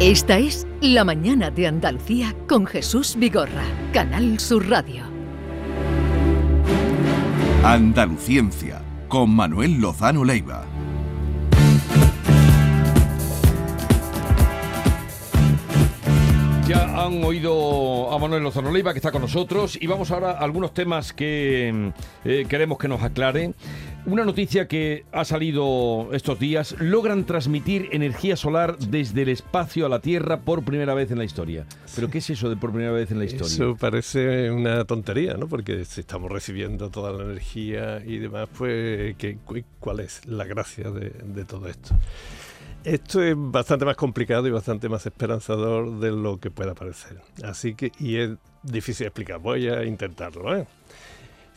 Esta es La Mañana de Andalucía con Jesús Vigorra, Canal Sur Radio. Andaluciencia, con Manuel Lozano Leiva. Ya han oído a Manuel Lozano Leiva que está con nosotros y vamos ahora a algunos temas que eh, queremos que nos aclare. Una noticia que ha salido estos días, logran transmitir energía solar desde el espacio a la Tierra por primera vez en la historia. ¿Pero qué es eso de por primera vez en la historia? Eso parece una tontería, ¿no? Porque si estamos recibiendo toda la energía y demás, pues ¿qué, ¿cuál es la gracia de, todo esto? Esto es bastante más complicado y bastante más esperanzador de lo que pueda parecer. Así que, y es difícil de explicar. Voy a intentarlo. ¿eh?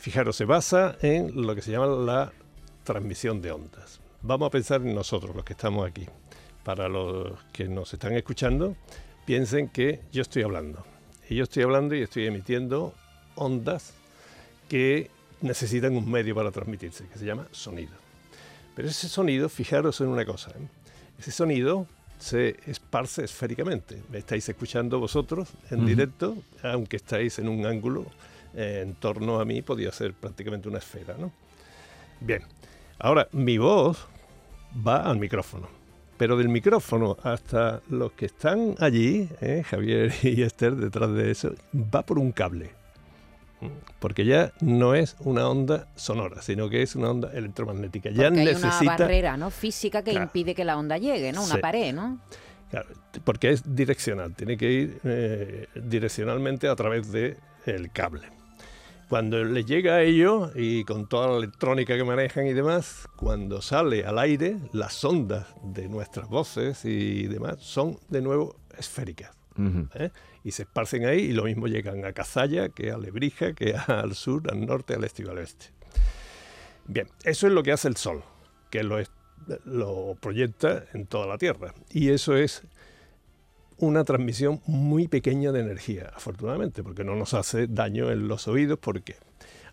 Fijaros, se basa en lo que se llama la transmisión de ondas. Vamos a pensar en nosotros, los que estamos aquí. Para los que nos están escuchando, piensen que yo estoy hablando. Y yo estoy hablando y estoy emitiendo ondas que necesitan un medio para transmitirse, que se llama sonido. Pero ese sonido, fijaros en una cosa, ¿eh? ese sonido se esparce esféricamente. Me estáis escuchando vosotros en directo, aunque estáis en un ángulo en torno a mí, podía ser prácticamente una esfera. ¿no? Bien, ahora mi voz va al micrófono. Pero del micrófono hasta los que están allí, ¿eh? Javier y Esther detrás de eso, va por un cable porque ya no es una onda sonora, sino que es una onda electromagnética. Porque ya hay necesita una barrera ¿no? física que Claro. impide que la onda llegue, ¿no? Una Sí. pared, ¿no? Claro, porque es direccional, tiene que ir eh, direccionalmente a través del el cable. Cuando les llega a ellos y con toda la electrónica que manejan y demás, cuando sale al aire, las ondas de nuestras voces y demás son de nuevo esféricas. ¿eh? Y se esparcen ahí y lo mismo llegan a Cazalla, que a Lebrija, que al sur, al norte, al este y al oeste. Bien, eso es lo que hace el Sol, que lo proyecta en toda la Tierra. Y eso es una transmisión muy pequeña de energía, afortunadamente, porque no nos hace daño en los oídos. ¿Por qué?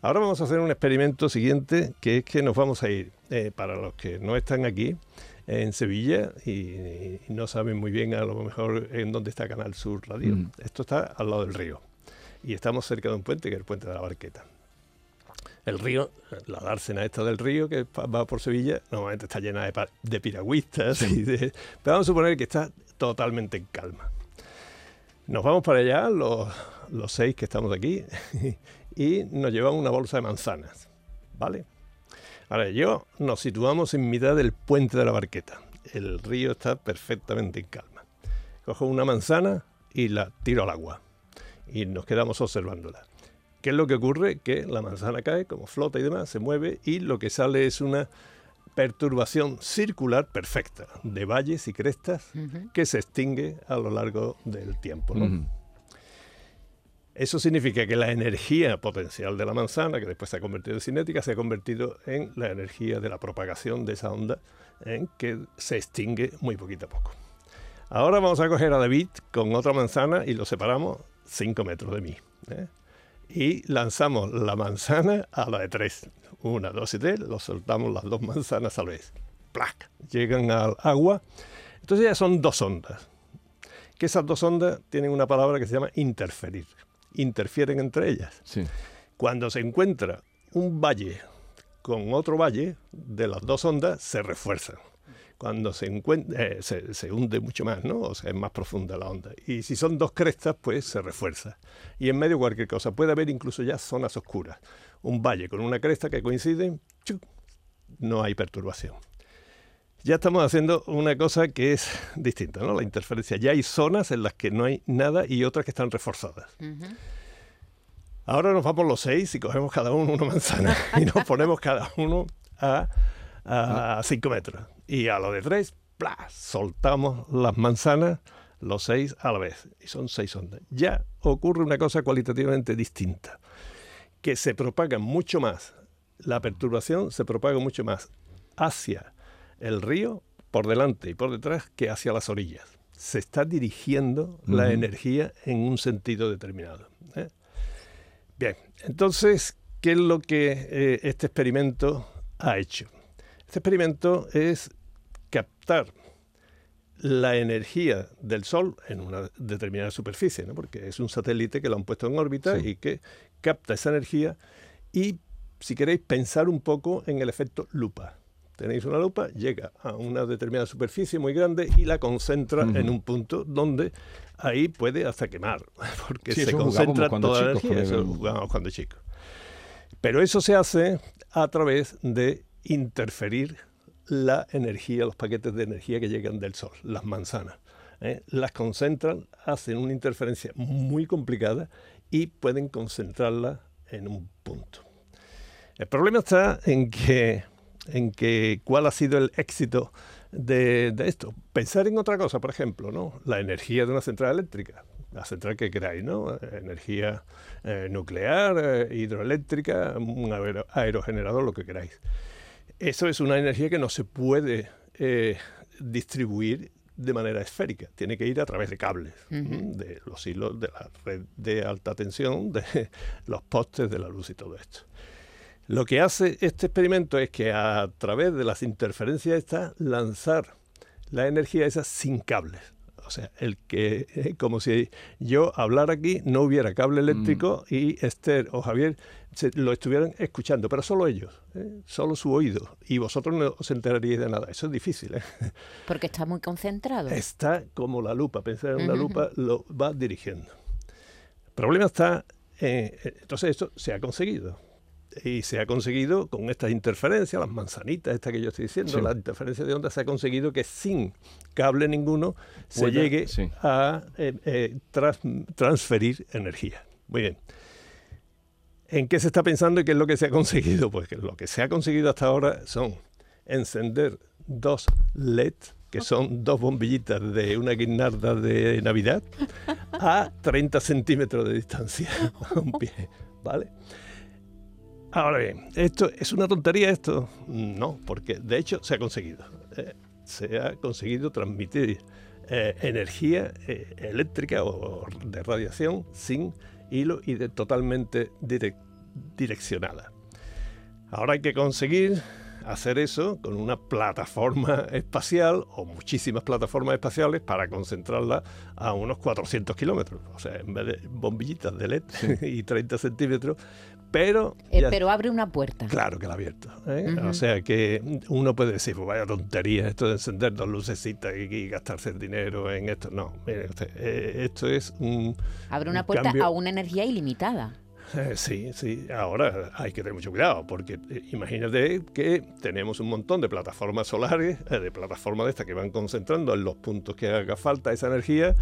Ahora vamos a hacer un experimento siguiente, que es que nos vamos a ir, eh, para los que no están aquí, en Sevilla y, y no saben muy bien a lo mejor en dónde está Canal Sur Radio. Mm. Esto está al lado del río. Y estamos cerca de un puente, que es el puente de la Barqueta. El río, la dársena esta del río que va por Sevilla, normalmente está llena de piragüistas. y de- pero vamos a suponer que está totalmente en calma. Nos vamos para allá, los, los seis que estamos aquí, y nos llevamos una bolsa de manzanas. ¿Vale? Ahora, yo nos situamos en mitad del puente de la barqueta. El río está perfectamente en calma. Cojo una manzana y la tiro al agua. Y nos quedamos observándola. ¿Qué es lo que ocurre? Que la manzana cae, como flota y demás, se mueve y lo que sale es una perturbación circular perfecta de valles y crestas que se extingue a lo largo del tiempo. Eso significa que la energía potencial de la manzana, que después se ha convertido en cinética, se ha convertido en la energía de la propagación de esa onda en que se extingue muy poquito a poco. Ahora vamos a coger a David con otra manzana y lo separamos 5 metros de mí. ¿eh? Y lanzamos la manzana a la de 3. Una, dos y tres, lo soltamos las dos manzanas a la vez. ¡Plac! Llegan al agua. Entonces ya son dos ondas que esas dos ondas tienen una palabra que se llama interferir. Interfieren entre ellas. Sí. Cuando se encuentra un valle con otro valle, de las dos ondas se refuerzan. Cuando se, encuent- eh, se, se hunde mucho más, ¿no? O sea, es más profunda la onda. Y si son dos crestas, pues se refuerza. Y en medio cualquier cosa. Puede haber incluso ya zonas oscuras. Un valle con una cresta que coinciden, ¡chu! no hay perturbación ya estamos haciendo una cosa que es distinta, ¿no? La interferencia. Ya hay zonas en las que no hay nada y otras que están reforzadas. Ahora nos vamos los seis y cogemos cada uno una manzana y nos ponemos cada uno a, a cinco metros. Y a lo de tres, ¡plas! soltamos las manzanas, los seis a la vez. Y son seis ondas. Ya ocurre una cosa cualitativamente distinta, que se propaga mucho más, la perturbación se propaga mucho más hacia el río por delante y por detrás que hacia las orillas. Se está dirigiendo la energía en un sentido determinado. ¿eh? Bien, entonces, ¿qué es lo que eh, este experimento ha hecho? Este experimento es captar la energía del Sol en una determinada superficie, ¿no? porque es un satélite que lo han puesto en órbita Sí. y que capta esa energía y, si queréis, pensar un poco en el efecto lupa. Tenéis una lupa, llega a una determinada superficie muy grande y la concentra en un punto donde ahí puede hasta quemar, porque Sí, se concentra toda la energía. Eso jugábamos cuando chicos. Pero eso se hace a través de interferir la energía, los paquetes de energía que llegan del Sol, las manzanas. ¿eh? Las concentran, hacen una interferencia muy complicada y pueden concentrarla en un punto. El problema está en que, en que cuál ha sido el éxito de, esto. Pensar en otra cosa, por ejemplo, ¿no? la energía de una central eléctrica, la central que queráis, ¿no? Energía eh, nuclear, eh, hidroeléctrica, un aero- aerogenerador, lo que queráis. Eso es una energía que no se puede eh, distribuir de manera esférica, tiene que ir a través de cables, de los hilos de la red de alta tensión, de los postes de la luz y todo esto. Lo que hace este experimento es que a través de las interferencias estas lanzar la energía esa sin cables. O sea, el que, como si yo hablara aquí, no hubiera cable eléctrico y Esther o Javier se- lo estuvieran escuchando, pero solo ellos, ¿eh? solo su oído. Y vosotros no os enteraríais de nada. Eso es difícil. ¿eh? Porque está muy concentrado. Está como la lupa, pensar en una lupa lo va dirigiendo. El problema está, eh, eh, entonces esto se ha conseguido. Y se ha conseguido con estas interferencias, las manzanitas, estas que yo estoy diciendo, Sí. las interferencias de onda, se ha conseguido que sin cable ninguno se Pueda- llegue sí. a eh, eh, transferir energía. Muy bien. ¿En qué se está pensando y qué es lo que se ha conseguido? Pues que lo que se ha conseguido hasta ahora son encender dos LED, que son dos bombillitas de una guirnalda de Navidad, a 30 centímetros de distancia a un pie, ¿vale? Ahora bien, ¿esto es una tontería esto? No, porque de hecho se ha conseguido. Eh, se ha conseguido transmitir eh, energía eh, eléctrica o de radiación sin hilo y de totalmente direc- direccionada. Ahora hay que conseguir hacer eso con una plataforma espacial o muchísimas plataformas espaciales para concentrarla a unos 400 kilómetros. O sea, en vez de bombillitas de LED y 30 centímetros, pero... Eh, ya- pero abre una puerta. Claro que la ha abierto. ¿eh? O sea que uno puede decir, pues vaya tontería esto de encender dos lucecitas y, y gastarse el dinero en esto. No, mire usted, eh, esto es un... Abre una un puerta cambio- a una energía ilimitada. eh, sí, sí. Ahora hay que tener mucho cuidado porque imagínate que tenemos un montón de plataformas solares, de plataformas de estas que van concentrando en los puntos que haga falta esa energía.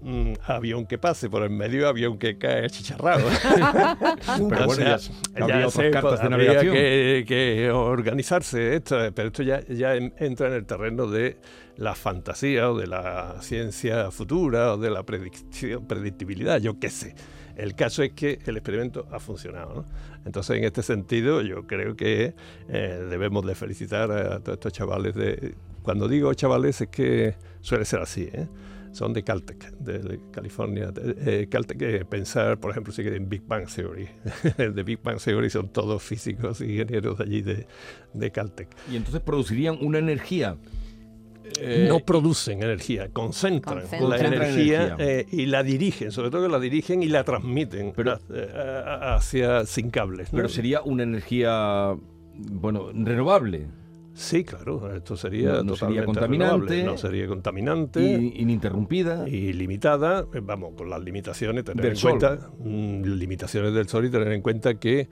Mm, avión que pase por el medio, avión que cae achicharrado. Pero O bueno, sea, ya habría otras se- cartas de habría navegación. Que, que organizarse esto, pero esto ya, ya en- entra en el terreno de la fantasía o de la ciencia futura o de la predicción, predictibilidad, yo qué sé. El caso es que el experimento ha funcionado. ¿no? Entonces, en este sentido, yo creo que eh, debemos de felicitar a todos estos chavales. De, cuando digo chavales es que suele ser así. ¿eh? Son de Caltech, de California. De, eh, Caltech, eh, pensar, por ejemplo, si quieren Big Bang Theory. de Big Bang Theory son todos físicos y ingenieros de allí de, de Caltech. Y entonces producirían una energía. eh, no producen energía, concentran, Concentran. la Concentran energía, energía. eh, y la dirigen, sobre todo que la dirigen y la transmiten Pero- eh, hacia sin cables. ¿no? pero sería una energía, bueno, renovable, Sí, claro, esto sería No- no sería totalmente contaminante. renovable, no sería contaminante. ininterrumpida. y limitada, eh, vamos, con las limitaciones, tener Del en Sol. cuenta mm, limitaciones del Sol y tener en cuenta que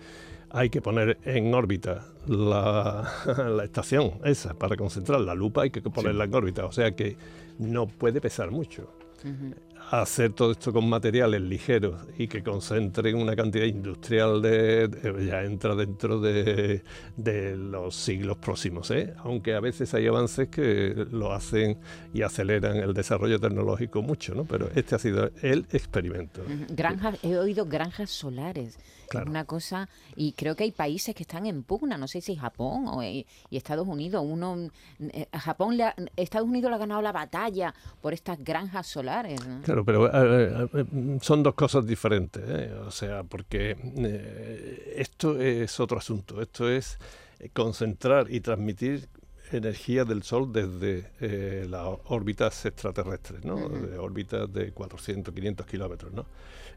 hay que poner en órbita la, la estación esa para concentrar la lupa, hay que ponerla en órbita, o sea que no puede pesar mucho. Ujú. Hacer todo esto con materiales ligeros y que concentren una cantidad industrial de, de- ya entra dentro de, de los siglos próximos, ¿eh? aunque a veces hay avances que lo hacen y aceleran el desarrollo tecnológico mucho, ¿no? pero este ha sido el experimento. Granjas, he oído granjas solares. Claro. Una cosa, y creo que hay países que están en pugna, no sé si Japón o, y, y Estados Unidos. Uno, eh, Japón, le ha- Estados Unidos le ha ganado la batalla por estas granjas solares. ¿no? Claro, pero eh, eh, eh, son dos cosas diferentes, ¿eh? o sea, porque eh, esto es otro asunto, esto es eh, concentrar y transmitir energía del Sol desde eh, las órbitas extraterrestres, ¿no? De órbitas de 400, 500 kilómetros, ¿no?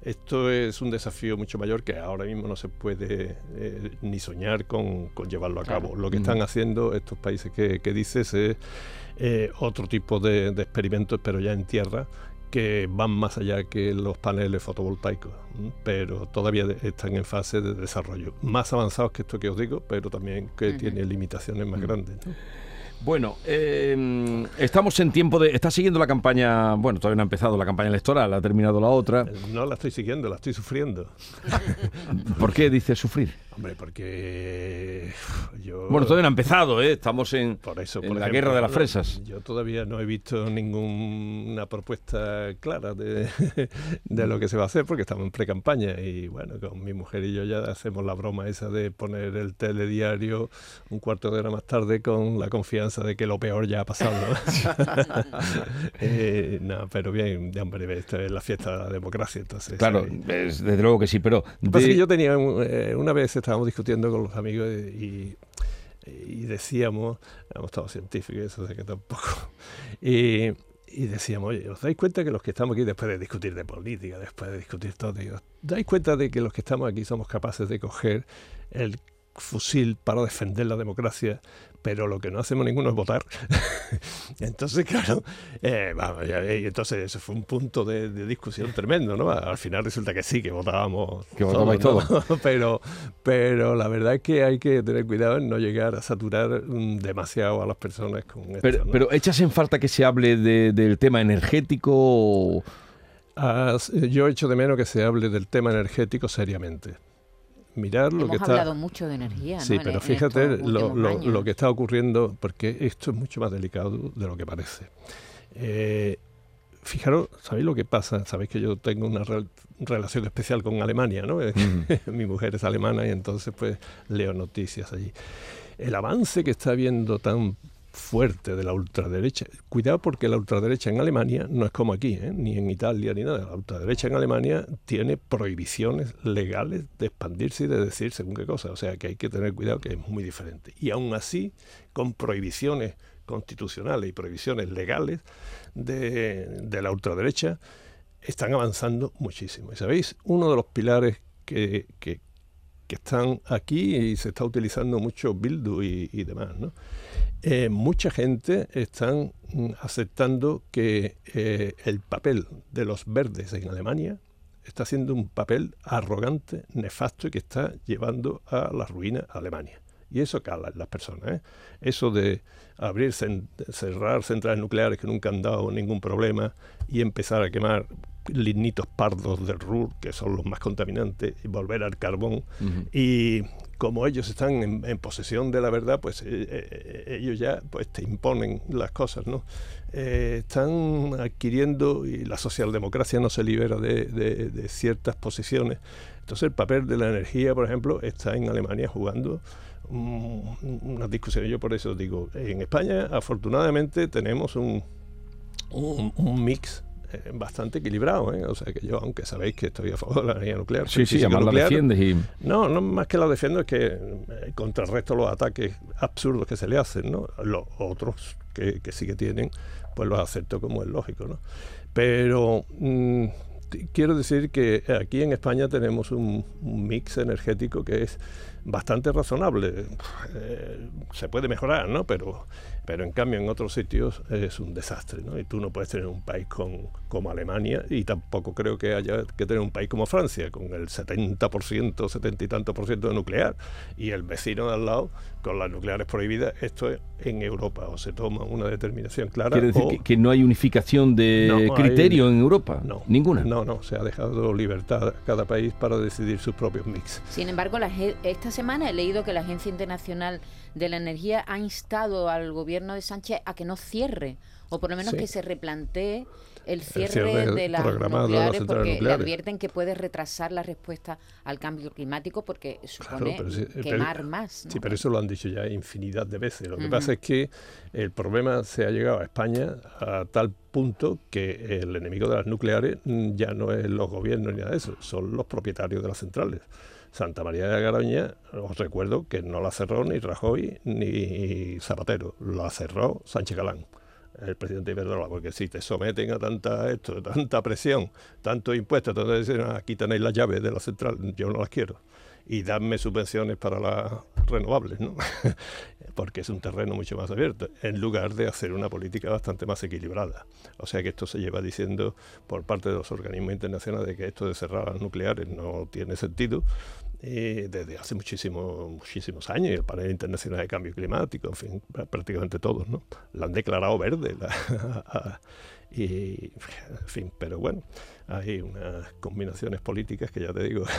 Esto es un desafío mucho mayor que ahora mismo no se puede eh, ni soñar con, con llevarlo a cabo. Lo que están haciendo estos países que, que dices es eh, otro tipo de, de experimentos, pero ya en tierra, que van más allá que los paneles fotovoltaicos, pero todavía están en fase de desarrollo. Más avanzados que esto que os digo, pero también que tiene limitaciones más grandes. ¿no? Bueno, eh, estamos en tiempo de... Está siguiendo la campaña... Bueno, todavía no ha empezado la campaña electoral, ha terminado la otra. No la estoy siguiendo, la estoy sufriendo. ¿Por qué dice sufrir? Hombre, porque yo... Bueno, todavía no ha empezado, ¿eh? Estamos en, Por eso, en por la ejemplo, guerra de las fresas. Yo todavía no he visto ninguna propuesta clara de, de lo que se va a hacer porque estamos en pre-campaña y bueno, con mi mujer y yo ya hacemos la broma esa de poner el telediario un cuarto de hora más tarde con la confianza de que lo peor ya ha pasado. ¿no? Eh, no, pero bien, ya, hombre, esto es la fiesta de la democracia, entonces... Claro, eh, es- desde luego que sí, pero... lo que pasa es de- que yo tenía, eh, una vez estábamos discutiendo con los amigos y, y decíamos, hemos estado científicos, eso sé que tampoco, y, decíamos, oye, ¿os dais cuenta que los que estamos aquí, después de discutir de política, después de discutir todo, digo, ¿os dais cuenta de que los que estamos aquí somos capaces de coger el fusil para defender la democracia, pero lo que no hacemos ninguno es votar. entonces, claro, eh, vamos, y entonces eso fue un punto de, de discusión tremendo, ¿no? Al final resulta que sí, que votábamos. Que votabais todos, ¿no? pero, pero la verdad es que hay que tener cuidado en no llegar a saturar mm, demasiado a las personas con esto. Pero, ¿no? pero ¿echas en falta que se hable de- del tema energético? o- Ah, yo echo de menos que se hable del tema energético seriamente. Mirar lo Hemos que está. hablado mucho de energía, ¿no? Sí, pero en fíjate lo, lo- lo que está ocurriendo, porque esto es mucho más delicado de lo que parece. Eh, fijaros, ¿sabéis lo que pasa? Sabéis que yo tengo una rel- relación especial con Alemania, ¿no? Mi mujer es alemana y entonces pues leo noticias allí. El avance que está habiendo tan fuerte de la ultraderecha, cuidado porque la ultraderecha en Alemania no es como aquí, ¿eh? ni en Italia ni nada. La ultraderecha en Alemania tiene prohibiciones legales de expandirse y de decir según qué cosa. O sea que hay que tener cuidado que es muy diferente. Y aún así, con prohibiciones constitucionales y prohibiciones legales de, la ultraderecha, están avanzando muchísimo. Y sabéis, uno de los pilares que, que están aquí y se está utilizando mucho Bildu y, demás, ¿no? Eh, mucha gente están mm, aceptando que eh, el papel de los verdes en Alemania está siendo un papel arrogante, nefasto y que está llevando a la ruina a Alemania. Y eso cala en las personas. ¿eh? Eso de abrir, cerrar centrales nucleares que nunca han dado ningún problema y empezar a quemar lignitos pardos del Ruhr, que son los más contaminantes, y volver al carbón. Y como ellos están en, en posesión de la verdad, pues eh, eh, ellos ya pues te imponen las cosas, ¿no? Eh, están adquiriendo, y la socialdemocracia no se libera de, de- de ciertas posiciones. Entonces el papel de la energía, por ejemplo, está en Alemania jugando unas discusiones. Yo por eso digo, en España afortunadamente tenemos un, un, un mix eh, bastante equilibrado, ¿eh? o sea que yo, aunque sabéis que estoy a favor de la energía nuclear, Sí, sí, además la nuclear, defiendes y... no, no más que la defiendo es que eh, contrarresto los ataques absurdos que se le hacen, ¿no? Los otros que, que sí que tienen, pues los acepto como es lógico, ¿no? Pero mm, quiero decir que aquí en España tenemos un, un mix energético que es bastante razonable. Eh, se puede mejorar, ¿no? Pero, pero en cambio en otros sitios es un desastre, ¿no? Y tú no puedes tener un país con, como Alemania y tampoco creo que haya que tener un país como Francia, con el 70%, 70 y tanto por ciento de nuclear, y el vecino de al lado con las nucleares prohibidas. Esto es en Europa, o se toma una determinación clara. Quiere decir o- que, que no hay unificación de No, hay- criterio en Europa. no, Ninguna. No, no, se ha dejado libertad a cada país para decidir sus propios mix. Sin embargo, la ge- esta semana he leído que la Agencia Internacional de la Energía ha instado al gobierno de Sánchez a que no cierre, o por lo menos Sí. que se replantee el cierre, cierre de las programado de las nucleares, porque nucleares. le advierten que puede retrasar la respuesta al cambio climático porque supone sí, pero- quemar más. ¿no? Sí, pero eso lo han dicho ya infinidad de veces. Lo que pasa es que el problema se ha llegado a España a tal punto que el enemigo de las nucleares mm, ya no es los gobiernos ni nada de eso, son los propietarios de las centrales. Santa María de Garoña, os recuerdo que no la cerró ni Rajoy ni Zapatero, la cerró Sánchez Galán el presidente Iberdrola, porque si te someten a tanta esto, tanta presión, tanto impuestos, entonces dicen, aquí tenéis las llaves de la central, yo no las quiero. Y dadme subvenciones para las renovables, ¿no? porque es un terreno mucho más abierto, en lugar de hacer una política bastante más equilibrada. O sea que esto se lleva diciendo por parte de los organismos internacionales de que esto de cerrar las nucleares no tiene sentido, eh, desde hace muchísimos, muchísimos años, el panel internacional de cambio climático, en fin, prácticamente todos, ¿no? La han declarado verde. y, en fin, pero bueno, hay unas combinaciones políticas que ya te digo.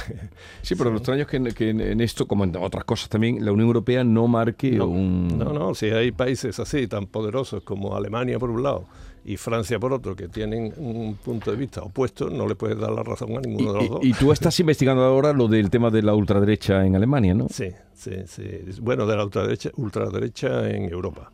Sí, pero lo extraño es que, en esto, como en otras cosas también, la Unión Europea no marque un... No, no, si hay países así, tan poderosos como Alemania por un lado, y Francia por otro, que tienen un punto de vista opuesto, no le puedes dar la razón a ninguno de los dos. Y tú estás investigando ahora lo del tema de la ultraderecha en Alemania, ¿no? Sí, sí, sí. Bueno, de la ultraderecha, ultraderecha en Europa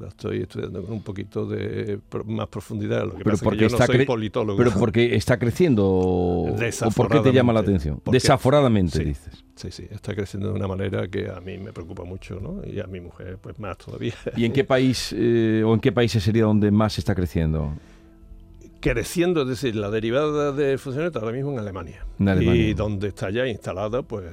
la estoy estudiando con un poquito de más profundidad. Lo que pero pasa porque que yo no soy politólogo. Pero porque está creciendo o por qué te llama la atención. Desaforadamente, dices. Sí, sí, está creciendo de una manera que a mí me preocupa mucho, ¿no? Y a mi mujer, pues más todavía. ¿Y en qué país eh, o en qué países sería donde más está creciendo? Creciendo, es decir, la derivada de funcionamiento ahora mismo en Alemania. Y donde está ya instalada, pues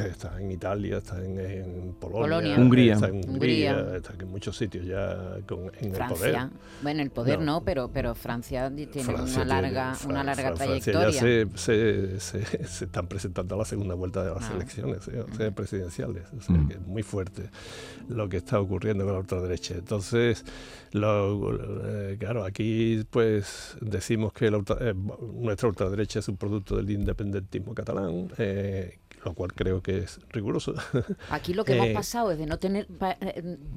está en Italia, está en, Polonia, Hungría. está en Hungría, está en muchos sitios ya con, en Francia. el poder. Bueno, el poder no, pero, pero Francia tiene una larga, una larga trayectoria. ya se, se, se, están presentando a la segunda vuelta de las ah. elecciones ¿eh? presidenciales. O sea, mm. que es muy fuerte lo que está ocurriendo con la ultraderecha. Entonces, lo, eh, claro, aquí pues decimos que eh, nuestra ultraderecha es un producto del independentismo catalán, eh, lo cual creo que es riguroso. Aquí lo que hemos pasado es de no tener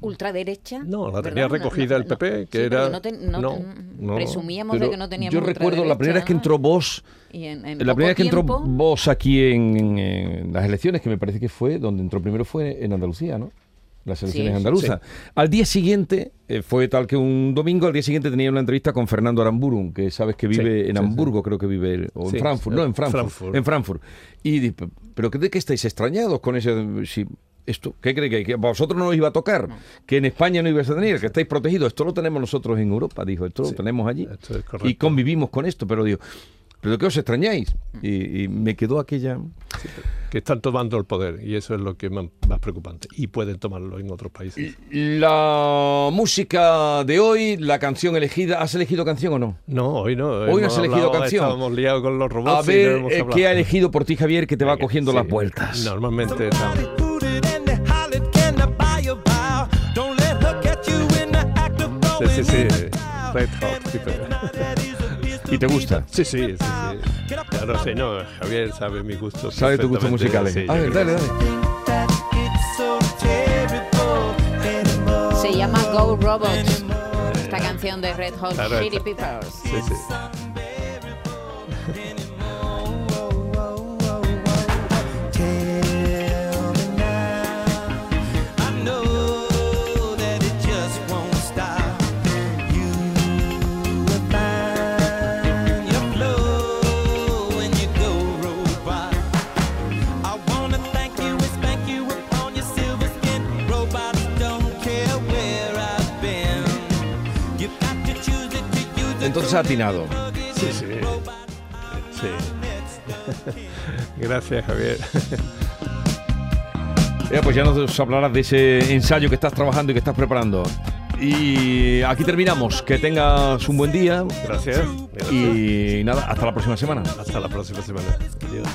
ultraderecha. No, la tenía recogida el PP, que era. No, presumíamos de que no teníamos. Yo recuerdo la primera vez que entró vos. la primera vez que entró vos aquí en las elecciones, que me parece que fue donde entró primero fue en Andalucía, ¿no? Las elecciones andaluzas. Al día siguiente, eh, fue tal que un domingo, al día siguiente tenía una entrevista con Fernando Aramburu, que sabes que vive en Hamburgo, creo que vive, o en Frankfurt, no, en Frankfurt, En Frankfurt. Y ¿pero de qué estáis extrañados con ese... Si, esto, ¿Qué cree que, que vosotros no os iba a tocar? Que en España no ibas a tener, que estáis protegidos. Esto lo tenemos nosotros en Europa, dijo. Esto lo tenemos allí. y convivimos con esto, pero digo, ¿pero qué os extrañáis? Y, me quedó aquella... que están tomando el poder y eso es lo que más, más preocupante y pueden tomarlo en otros países. La música de hoy, la canción elegida, ¿has elegido canción o no? No, hoy no. Hoy no has elegido canción. Estábamos liados con los robots. A ver, eh, ¿qué ha elegido por ti Javier que te va cogiendo las vueltas? Normalmente. Sí, sí, sí. Red Hot. ¿Y te gusta? Sí, sí, sí. sí. Claro, sí, no, Javier sabe mi gusto. Sabe tu gusto musical. Sí, a ver, dale, dale. Se llama Go Robots, esta canción de Red Hot Chili Peppers. Sí, sí. Entonces ha atinado. Sí, sí. Sí. Gracias, Javier. pues ya nos hablarás de ese ensayo que estás trabajando y que estás preparando. Y aquí terminamos. Que tengas un buen día. Gracias. Y nada, hasta la próxima semana. Hasta la próxima semana. Adiós.